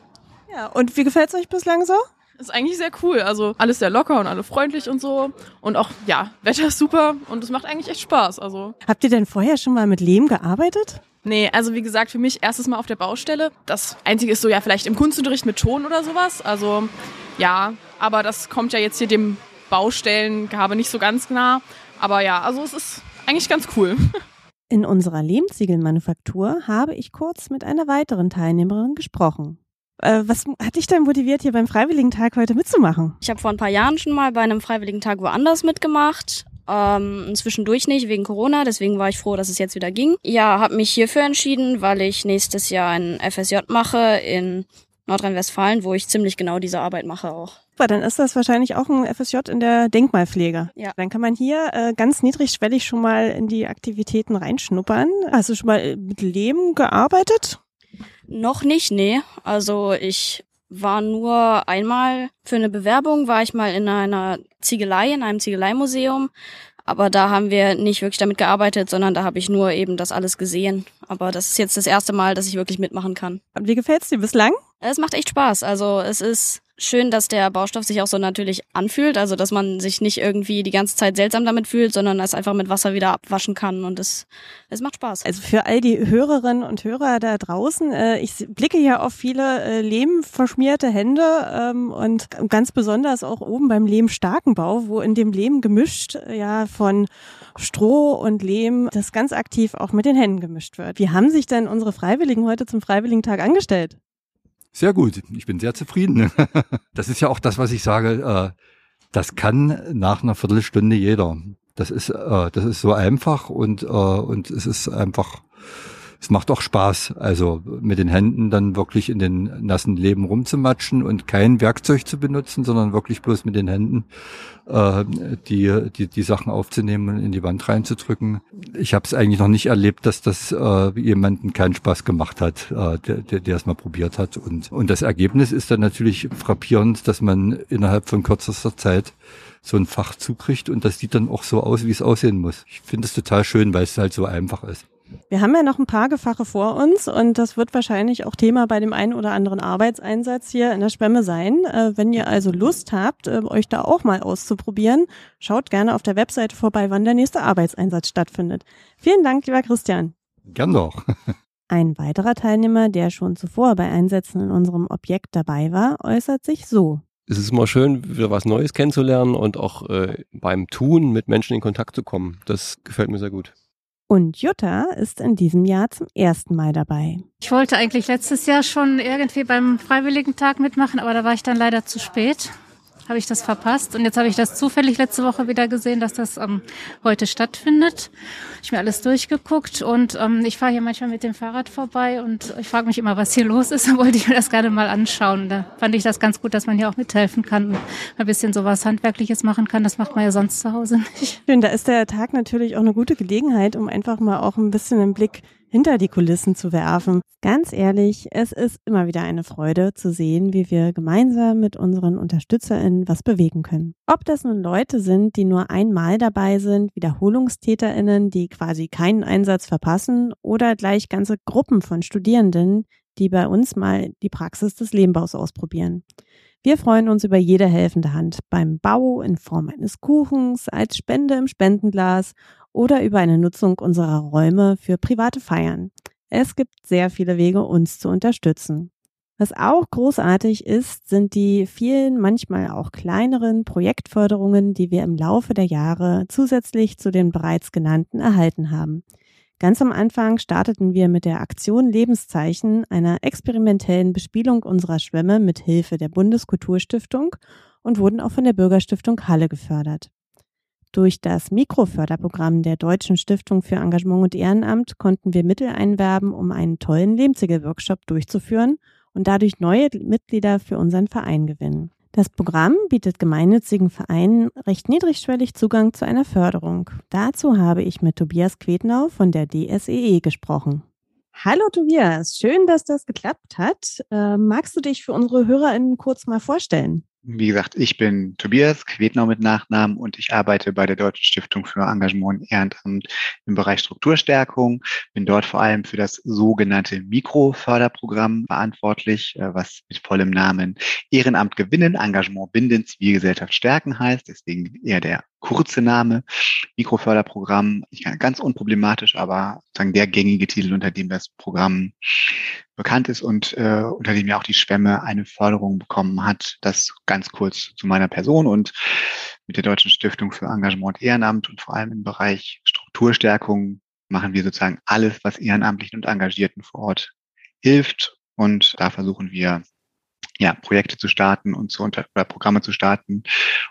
Ja, und wie gefällt es euch bislang so? Ist eigentlich sehr cool. Also alles sehr locker und alle freundlich und so. Und auch, ja, Wetter ist super und es macht eigentlich echt Spaß. Also. Habt ihr denn vorher schon mal mit Lehm gearbeitet? Nee, also wie gesagt, für mich erstes Mal auf der Baustelle. Das Einzige ist so ja vielleicht im Kunstunterricht mit Ton oder sowas. Also ja, aber das kommt ja jetzt hier dem Baustellengehabe nicht so ganz nah. Aber ja, also es ist eigentlich ganz cool. (laughs) In unserer Lehmziegelmanufaktur habe ich kurz mit einer weiteren Teilnehmerin gesprochen. Äh, was hat dich denn motiviert, hier beim Freiwilligentag heute mitzumachen? Ich habe vor ein paar Jahren schon mal bei einem Freiwilligentag woanders mitgemacht. Ähm, zwischendurch nicht wegen Corona, deswegen war ich froh, dass es jetzt wieder ging. Ja, habe mich hierfür entschieden, weil ich nächstes Jahr ein FSJ mache in Nordrhein-Westfalen, wo ich ziemlich genau diese Arbeit mache auch. Super, dann ist das wahrscheinlich auch ein FSJ in der Denkmalpflege. Ja. Dann kann man hier äh, ganz niedrigschwellig schon mal in die Aktivitäten reinschnuppern. Hast du schon mal mit Lehm gearbeitet? Noch nicht, nee. Also ich war nur einmal für eine Bewerbung, war ich mal in einer Ziegelei, in einem Ziegeleimuseum. Aber da haben wir nicht wirklich damit gearbeitet, sondern da habe ich nur eben das alles gesehen. Aber das ist jetzt das erste Mal, dass ich wirklich mitmachen kann. Und wie gefällt's dir bislang? Es macht echt Spaß. Also es ist schön, dass der Baustoff sich auch so natürlich anfühlt, also dass man sich nicht irgendwie die ganze Zeit seltsam damit fühlt, sondern es einfach mit Wasser wieder abwaschen kann und es, es macht Spaß. Also für all die Hörerinnen und Hörer da draußen, äh, ich blicke ja auf viele äh, lehmverschmierte Hände ähm, und ganz besonders auch oben beim Lehmstarkenbau, wo in dem Lehm gemischt äh, ja von Stroh und Lehm das ganz aktiv auch mit den Händen gemischt wird. Wie haben sich denn unsere Freiwilligen heute zum Freiwilligentag angestellt? Sehr gut. Ich bin sehr zufrieden. (laughs) Das ist ja auch das, was ich sage. Äh, das kann nach einer Viertelstunde jeder. Das ist, äh, das ist so einfach und, äh, und es ist einfach es macht auch Spaß, also mit den Händen dann wirklich in den nassen Leben rumzumatschen und kein Werkzeug zu benutzen, sondern wirklich bloß mit den Händen äh, die, die, die Sachen aufzunehmen und in die Wand reinzudrücken. Ich habe es eigentlich noch nicht erlebt, dass das äh, jemanden keinen Spaß gemacht hat, äh, der, der, es mal probiert hat. Und, und das Ergebnis ist dann natürlich frappierend, dass man innerhalb von kürzester Zeit so ein Fach zukriegt und das sieht dann auch so aus, wie es aussehen muss. Ich finde es total schön, weil es halt so einfach ist. Wir haben ja noch ein paar Gefache vor uns und das wird wahrscheinlich auch Thema bei dem einen oder anderen Arbeitseinsatz hier in der Schwemme sein. Äh, wenn ihr also Lust habt, äh, euch da auch mal auszuprobieren, schaut gerne auf der Webseite vorbei, wann der nächste Arbeitseinsatz stattfindet. Vielen Dank, lieber Christian. Gern doch. (laughs) Ein weiterer Teilnehmer, der schon zuvor bei Einsätzen in unserem Objekt dabei war, äußert sich so. Es ist immer schön, wieder was Neues kennenzulernen und auch äh, beim Tun mit Menschen in Kontakt zu kommen. Das gefällt mir sehr gut. Und Jutta ist in diesem Jahr zum ersten Mal dabei. Ich wollte eigentlich letztes Jahr schon irgendwie beim Freiwilligentag mitmachen, aber da war ich dann leider zu spät habe ich das verpasst. Und jetzt habe ich das zufällig letzte Woche wieder gesehen, dass das ähm, heute stattfindet. Ich mir alles durchgeguckt und ähm, ich fahre hier manchmal mit dem Fahrrad vorbei und ich frage mich immer, was hier los ist. (laughs) Da wollte ich mir das gerade mal anschauen. Da fand ich das ganz gut, dass man hier auch mithelfen kann und ein bisschen sowas Handwerkliches machen kann. Das macht man ja sonst zu Hause nicht. Schön, da ist der Tag natürlich auch eine gute Gelegenheit, um einfach mal auch ein bisschen einen Blick hinter die Kulissen zu werfen. Ganz ehrlich, es ist immer wieder eine Freude zu sehen, wie wir gemeinsam mit unseren UnterstützerInnen was bewegen können. Ob das nun Leute sind, die nur einmal dabei sind, WiederholungstäterInnen, die quasi keinen Einsatz verpassen oder gleich ganze Gruppen von Studierenden, die bei uns mal die Praxis des Lehmbaus ausprobieren. Wir freuen uns über jede helfende Hand beim Bau in Form eines Kuchens, als Spende im Spendenglas oder über eine Nutzung unserer Räume für private Feiern. Es gibt sehr viele Wege, uns zu unterstützen. Was auch großartig ist, sind die vielen, manchmal auch kleineren Projektförderungen, die wir im Laufe der Jahre zusätzlich zu den bereits genannten erhalten haben. Ganz am Anfang starteten wir mit der Aktion Lebenszeichen, einer experimentellen Bespielung unserer Schwämme mit Hilfe der Bundeskulturstiftung und wurden auch von der Bürgerstiftung Halle gefördert. Durch das Mikroförderprogramm der Deutschen Stiftung für Engagement und Ehrenamt konnten wir Mittel einwerben, um einen tollen Lehmzigel-Workshop durchzuführen und dadurch neue Mitglieder für unseren Verein gewinnen. Das Programm bietet gemeinnützigen Vereinen recht niedrigschwellig Zugang zu einer Förderung. Dazu habe ich mit Tobias Quetnau von der DSEE e gesprochen. Hallo Tobias, schön, dass das geklappt hat. Äh, magst du dich für unsere HörerInnen kurz mal vorstellen? Wie gesagt, ich bin Tobias Quetnau mit Nachnamen und ich arbeite bei der Deutschen Stiftung für Engagement und Ehrenamt im Bereich Strukturstärkung. Bin dort vor allem für das sogenannte Mikroförderprogramm verantwortlich, äh, was mit vollem Namen Ehrenamt gewinnen, Engagement binden, Zivilgesellschaft stärken heißt. Deswegen eher der kurze Name, Mikroförderprogramm, ganz unproblematisch, aber sozusagen der gängige Titel, unter dem das Programm bekannt ist und äh, unter dem ja auch die Schwemme eine Förderung bekommen hat. Das ganz kurz zu meiner Person und mit der Deutschen Stiftung für Engagement und Ehrenamt und vor allem im Bereich Strukturstärkung machen wir sozusagen alles, was Ehrenamtlichen und Engagierten vor Ort hilft. Und da versuchen wir ja, Projekte zu starten und zu unter oder Programme zu starten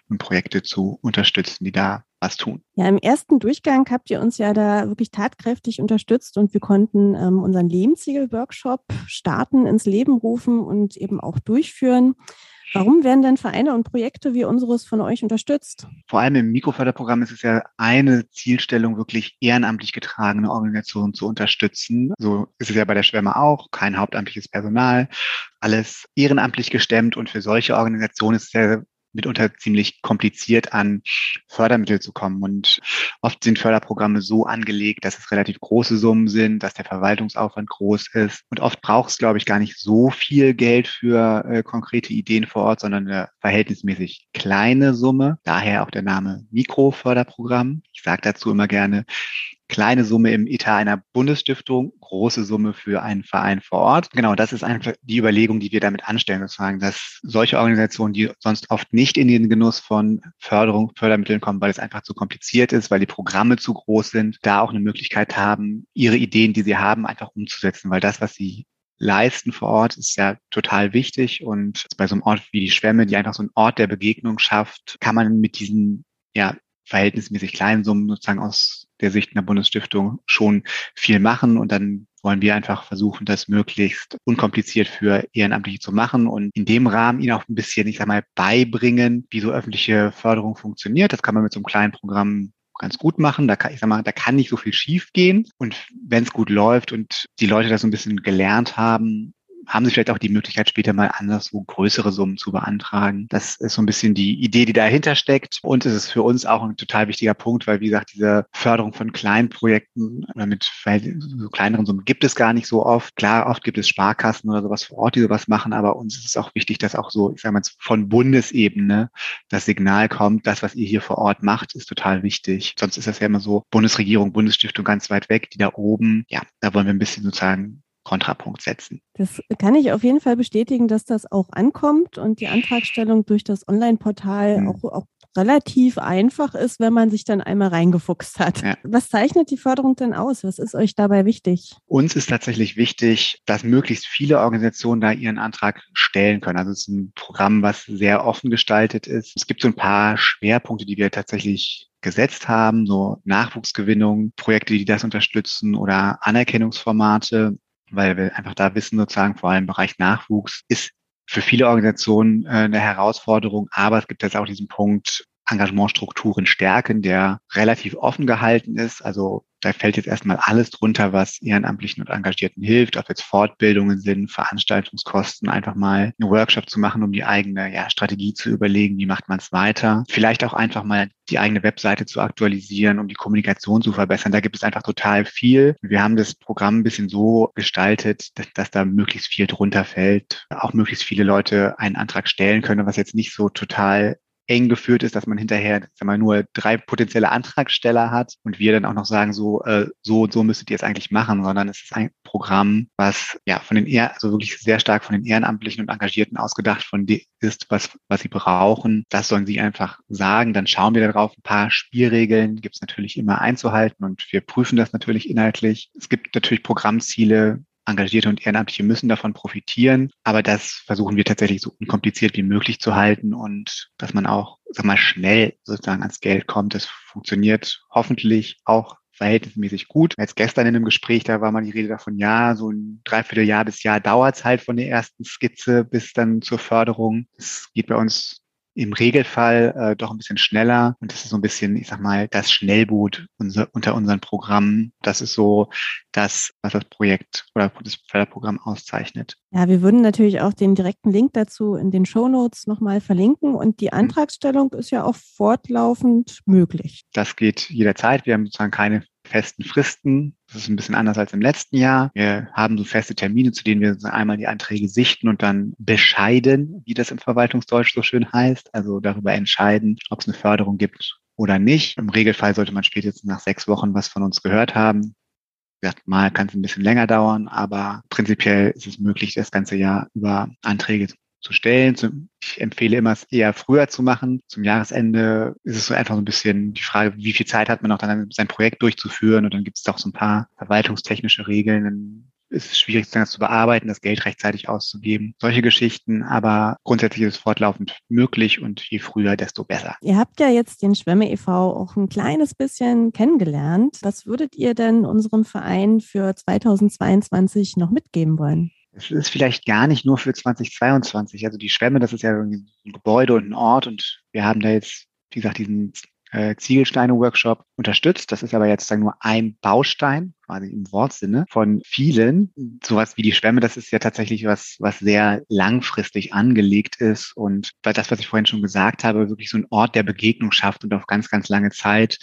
und Projekte zu unterstützen, die da was tun. Ja, im ersten Durchgang habt ihr uns ja da wirklich tatkräftig unterstützt und wir konnten ähm, unseren Lebensziegel-Workshop starten, ins Leben rufen und eben auch durchführen. Warum werden denn Vereine und Projekte wie unseres von euch unterstützt? Vor allem im Mikroförderprogramm ist es ja eine Zielstellung, wirklich ehrenamtlich getragene Organisationen zu unterstützen. So ist es ja bei der Schwemme auch, kein hauptamtliches Personal, alles ehrenamtlich gestemmt und für solche Organisationen ist es ja mitunter ziemlich kompliziert an Fördermittel zu kommen. Und oft sind Förderprogramme so angelegt, dass es relativ große Summen sind, dass der Verwaltungsaufwand groß ist. Und oft braucht es, glaube ich, gar nicht so viel Geld für äh, konkrete Ideen vor Ort, sondern eine verhältnismäßig kleine Summe. Daher auch der Name Mikroförderprogramm. Ich sage dazu immer gerne, kleine Summe im Etat einer Bundesstiftung, große Summe für einen Verein vor Ort. Genau, das ist einfach die Überlegung, die wir damit anstellen, sozusagen, dass solche Organisationen, die sonst oft nicht in den Genuss von Förderung, Fördermitteln kommen, weil es einfach zu kompliziert ist, weil die Programme zu groß sind, da auch eine Möglichkeit haben, ihre Ideen, die sie haben, einfach umzusetzen, weil das, was sie leisten vor Ort ist ja total wichtig und bei so einem Ort wie die Schwemme, die einfach so einen Ort der Begegnung schafft, kann man mit diesen ja verhältnismäßig kleinen Summen sozusagen aus der Sicht einer Bundesstiftung schon viel machen und dann wollen wir einfach versuchen, das möglichst unkompliziert für Ehrenamtliche zu machen und in dem Rahmen ihnen auch ein bisschen, ich sag mal, beibringen, wie so öffentliche Förderung funktioniert. Das kann man mit so einem kleinen Programm ganz gut machen. Da kann, ich sag mal, da kann nicht so viel schief gehen. Und wenn es gut läuft und die Leute das so ein bisschen gelernt haben, haben sie vielleicht auch die Möglichkeit, später mal anderswo größere Summen zu beantragen. Das ist so ein bisschen die Idee, die dahinter steckt. Und es ist für uns auch ein total wichtiger Punkt, weil, wie gesagt, diese Förderung von kleinen Projekten oder mit so kleineren Summen gibt es gar nicht so oft. Klar, oft gibt es Sparkassen oder sowas vor Ort, die sowas machen, aber uns ist es auch wichtig, dass auch so, ich sage mal, von Bundesebene das Signal kommt, das, was ihr hier vor Ort macht, ist total wichtig. Sonst ist das ja immer so Bundesregierung, Bundesstiftung ganz weit weg, die da oben, ja, da wollen wir ein bisschen sozusagen Kontrapunkt setzen. Das kann ich auf jeden Fall bestätigen, dass das auch ankommt und die Antragstellung durch das Online-Portal mhm. auch, auch relativ einfach ist, wenn man sich dann einmal reingefuchst hat. Ja. Was zeichnet die Förderung denn aus? Was ist euch dabei wichtig? Uns ist tatsächlich wichtig, dass möglichst viele Organisationen da ihren Antrag stellen können. Also es ist ein Programm, was sehr offen gestaltet ist. Es gibt so ein paar Schwerpunkte, die wir tatsächlich gesetzt haben, so Nachwuchsgewinnung, Projekte, die das unterstützen oder Anerkennungsformate weil wir einfach da wissen, sozusagen vor allem im Bereich Nachwuchs ist für viele Organisationen äh, eine Herausforderung, aber es gibt jetzt auch diesen Punkt, Engagementstrukturen stärken, der relativ offen gehalten ist. Also da fällt jetzt erstmal alles drunter, was Ehrenamtlichen und Engagierten hilft, ob jetzt Fortbildungen sind, Veranstaltungskosten, einfach mal einen Workshop zu machen, um die eigene ja, Strategie zu überlegen, wie macht man es weiter. Vielleicht auch einfach mal die eigene Webseite zu aktualisieren, um die Kommunikation zu verbessern. Da gibt es einfach total viel. Wir haben das Programm ein bisschen so gestaltet, dass, dass da möglichst viel drunter fällt, auch möglichst viele Leute einen Antrag stellen können, was jetzt nicht so total eng geführt ist, dass man hinterher sag mal, nur drei potenzielle Antragsteller hat und wir dann auch noch sagen, so, äh, so und so müsstet ihr es eigentlich machen, sondern es ist ein Programm, was ja von den eher, also wirklich sehr stark von den Ehrenamtlichen und Engagierten ausgedacht von ist, was, was sie brauchen. Das sollen sie einfach sagen. Dann schauen wir darauf. Ein paar Spielregeln gibt es natürlich immer einzuhalten und wir prüfen das natürlich inhaltlich. Es gibt natürlich Programmziele, Engagierte und Ehrenamtliche müssen davon profitieren, aber das versuchen wir tatsächlich so unkompliziert wie möglich zu halten und dass man auch, sag mal, schnell sozusagen ans Geld kommt. Das funktioniert hoffentlich auch verhältnismäßig gut. Jetzt gestern in einem Gespräch, da war mal die Rede davon, ja, so ein Dreivierteljahr bis Jahr dauert es halt von der ersten Skizze bis dann zur Förderung. Es geht bei uns im Regelfall äh, doch ein bisschen schneller. Und das ist so ein bisschen, ich sag mal, das Schnellboot unser, unter unseren Programmen. Das ist so das, was das Projekt oder das Förderprogramm auszeichnet. Ja, wir würden natürlich auch den direkten Link dazu in den Show Notes nochmal verlinken. Und die mhm. Antragsstellung ist ja auch fortlaufend möglich. Das geht jederzeit. Wir haben sozusagen keine festen Fristen. Das ist ein bisschen anders als im letzten Jahr. Wir haben so feste Termine, zu denen wir einmal die Anträge sichten und dann bescheiden, wie das im Verwaltungsdeutsch so schön heißt. Also darüber entscheiden, ob es eine Förderung gibt oder nicht. Im Regelfall sollte man spätestens nach sechs Wochen was von uns gehört haben. Mal kann es ein bisschen länger dauern, aber prinzipiell ist es möglich, das ganze Jahr über Anträge zu stellen. Ich empfehle immer, es eher früher zu machen. Zum Jahresende ist es so einfach so ein bisschen die Frage, wie viel Zeit hat man noch dann sein Projekt durchzuführen und dann gibt es auch so ein paar verwaltungstechnische Regeln. Dann ist es schwierig, das zu bearbeiten, das Geld rechtzeitig auszugeben. Solche Geschichten, aber grundsätzlich ist es fortlaufend möglich und je früher, desto besser. Ihr habt ja jetzt den Schwemme e.V. auch ein kleines bisschen kennengelernt. Was würdet ihr denn unserem Verein für 2022 noch mitgeben wollen? Es ist vielleicht gar nicht nur für 2022. Also die Schwemme, das ist ja ein Gebäude und ein Ort und wir haben da jetzt, wie gesagt, diesen äh, Ziegelsteine-Workshop unterstützt. Das ist aber jetzt sagen nur ein Baustein, quasi im Wortsinne, von vielen. Sowas wie die Schwemme, das ist ja tatsächlich was, was sehr langfristig angelegt ist und weil das, was ich vorhin schon gesagt habe, wirklich so ein Ort der Begegnung schafft und auf ganz, ganz lange Zeit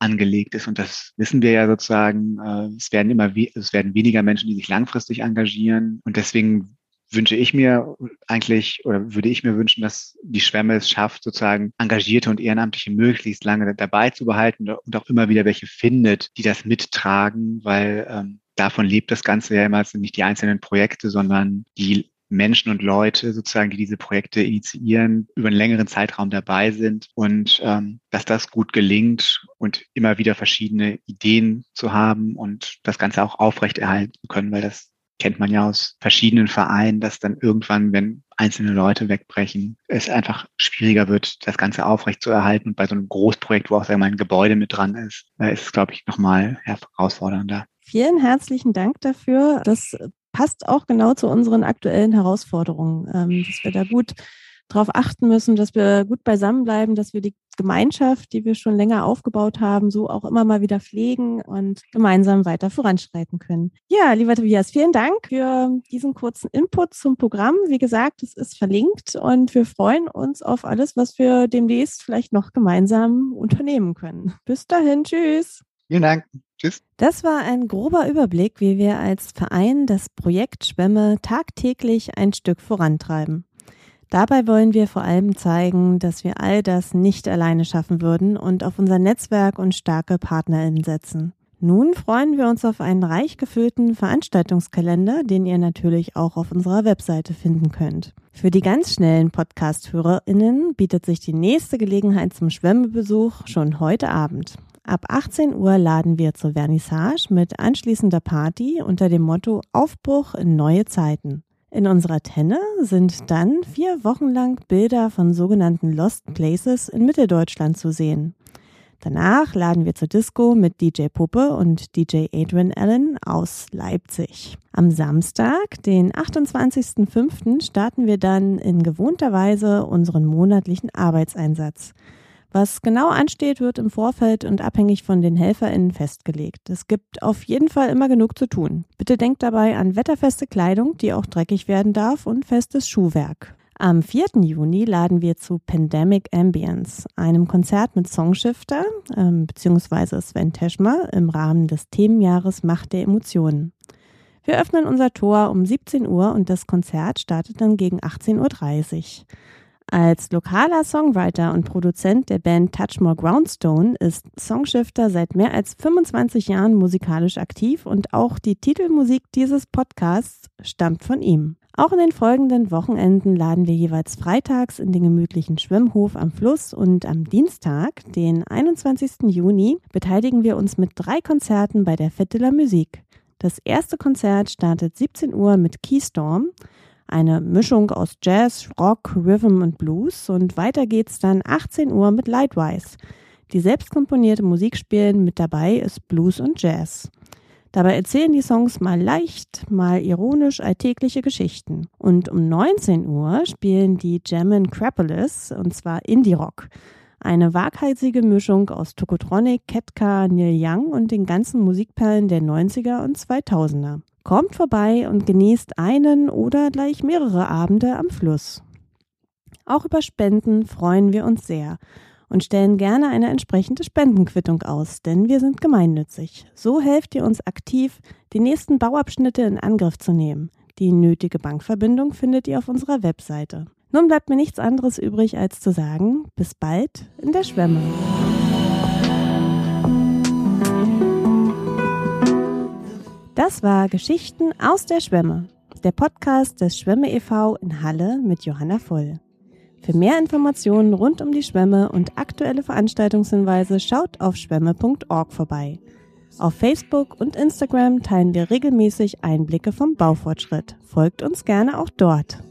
angelegt ist. Und das wissen wir ja sozusagen. Äh, es werden immer, es werden weniger Menschen, die sich langfristig engagieren. Und deswegen wünsche ich mir eigentlich oder würde ich mir wünschen, dass die Schwemme es schafft, sozusagen Engagierte und Ehrenamtliche möglichst lange dabei zu behalten und auch immer wieder welche findet, die das mittragen, weil ähm, davon lebt das Ganze ja immer, es sind nicht die einzelnen Projekte, sondern die Menschen und Leute sozusagen, die diese Projekte initiieren, über einen längeren Zeitraum dabei sind und ähm, dass das gut gelingt und immer wieder verschiedene Ideen zu haben und das Ganze auch aufrechterhalten können, weil das kennt man ja aus verschiedenen Vereinen, dass dann irgendwann, wenn einzelne Leute wegbrechen, es einfach schwieriger wird, das Ganze aufrecht zu erhalten. Und bei so einem Großprojekt, wo auch sagen wir, ein Gebäude mit dran ist, ist es, glaube ich, nochmal herausfordernder. Vielen herzlichen Dank dafür. Das passt auch genau zu unseren aktuellen Herausforderungen, ähm, dass wir da gut darauf achten müssen, dass wir gut beisammen bleiben, dass wir die Gemeinschaft, die wir schon länger aufgebaut haben, so auch immer mal wieder pflegen und gemeinsam weiter voranschreiten können. Ja, lieber Tobias, vielen Dank für diesen kurzen Input zum Programm. Wie gesagt, es ist verlinkt und wir freuen uns auf alles, was wir demnächst vielleicht noch gemeinsam unternehmen können. Bis dahin, tschüss. Vielen Dank. Tschüss. Das war ein grober Überblick, wie wir als Verein das Projekt Schwemme tagtäglich ein Stück vorantreiben. Dabei wollen wir vor allem zeigen, dass wir all das nicht alleine schaffen würden und auf unser Netzwerk und starke PartnerInnen setzen. Nun freuen wir uns auf einen reich gefüllten Veranstaltungskalender, den ihr natürlich auch auf unserer Webseite finden könnt. Für die ganz schnellen Podcast-HörerInnen bietet sich die nächste Gelegenheit zum Schwemmebesuch schon heute Abend. Ab 18 Uhr laden wir zur Vernissage mit anschließender Party unter dem Motto Aufbruch in neue Zeiten. In unserer Tenne sind dann vier Wochen lang Bilder von sogenannten Lost Places in Mitteldeutschland zu sehen. Danach laden wir zur Disco mit DJ Puppe und DJ Adrian Allen aus Leipzig. Am Samstag, den 28.05., starten wir dann in gewohnter Weise unseren monatlichen Arbeitseinsatz. Was genau ansteht, wird im Vorfeld und abhängig von den HelferInnen festgelegt. Es gibt auf jeden Fall immer genug zu tun. Bitte denkt dabei an wetterfeste Kleidung, die auch dreckig werden darf und festes Schuhwerk. Am 4. Juni laden wir zu Pandemic Ambience, einem Konzert mit Songshifter ähm, bzw. Sven Teschmer im Rahmen des Themenjahres Macht der Emotionen. Wir öffnen unser Tor um 17 Uhr und das Konzert startet dann gegen 18.30 Uhr. Als lokaler Songwriter und Produzent der Band Touchmore Groundstone ist Songshifter seit mehr als 25 Jahren musikalisch aktiv und auch die Titelmusik dieses Podcasts stammt von ihm. Auch in den folgenden Wochenenden laden wir jeweils freitags in den gemütlichen Schwimmhof am Fluss und am Dienstag, den 21. Juni, beteiligen wir uns mit drei Konzerten bei der Fête de la Musique. Das erste Konzert startet 17 Uhr mit Keystorm, eine Mischung aus Jazz, Rock, Rhythm und Blues und weiter geht's dann 18 Uhr mit Lightwise. Die selbstkomponierte Musik spielen mit dabei ist Blues und Jazz. Dabei erzählen die Songs mal leicht, mal ironisch alltägliche Geschichten. Und um 19 Uhr spielen die German Crapolis, und zwar Indie-Rock. Eine waghalsige Mischung aus Tokotronic, Ketka, Neil Young und den ganzen Musikperlen der 90er und 2000er. Kommt vorbei und genießt einen oder gleich mehrere Abende am Fluss. Auch über Spenden freuen wir uns sehr und stellen gerne eine entsprechende Spendenquittung aus, denn wir sind gemeinnützig. So helft ihr uns aktiv, die nächsten Bauabschnitte in Angriff zu nehmen. Die nötige Bankverbindung findet ihr auf unserer Webseite. Nun bleibt mir nichts anderes übrig, als zu sagen, bis bald in der Schwemme. Das war Geschichten aus der Schwemme, der Podcast des Schwemme e.V. in Halle mit Johanna Voll. Für mehr Informationen rund um die Schwemme und aktuelle Veranstaltungshinweise schaut auf schwemme.org vorbei. Auf Facebook und Instagram teilen wir regelmäßig Einblicke vom Baufortschritt. Folgt uns gerne auch dort.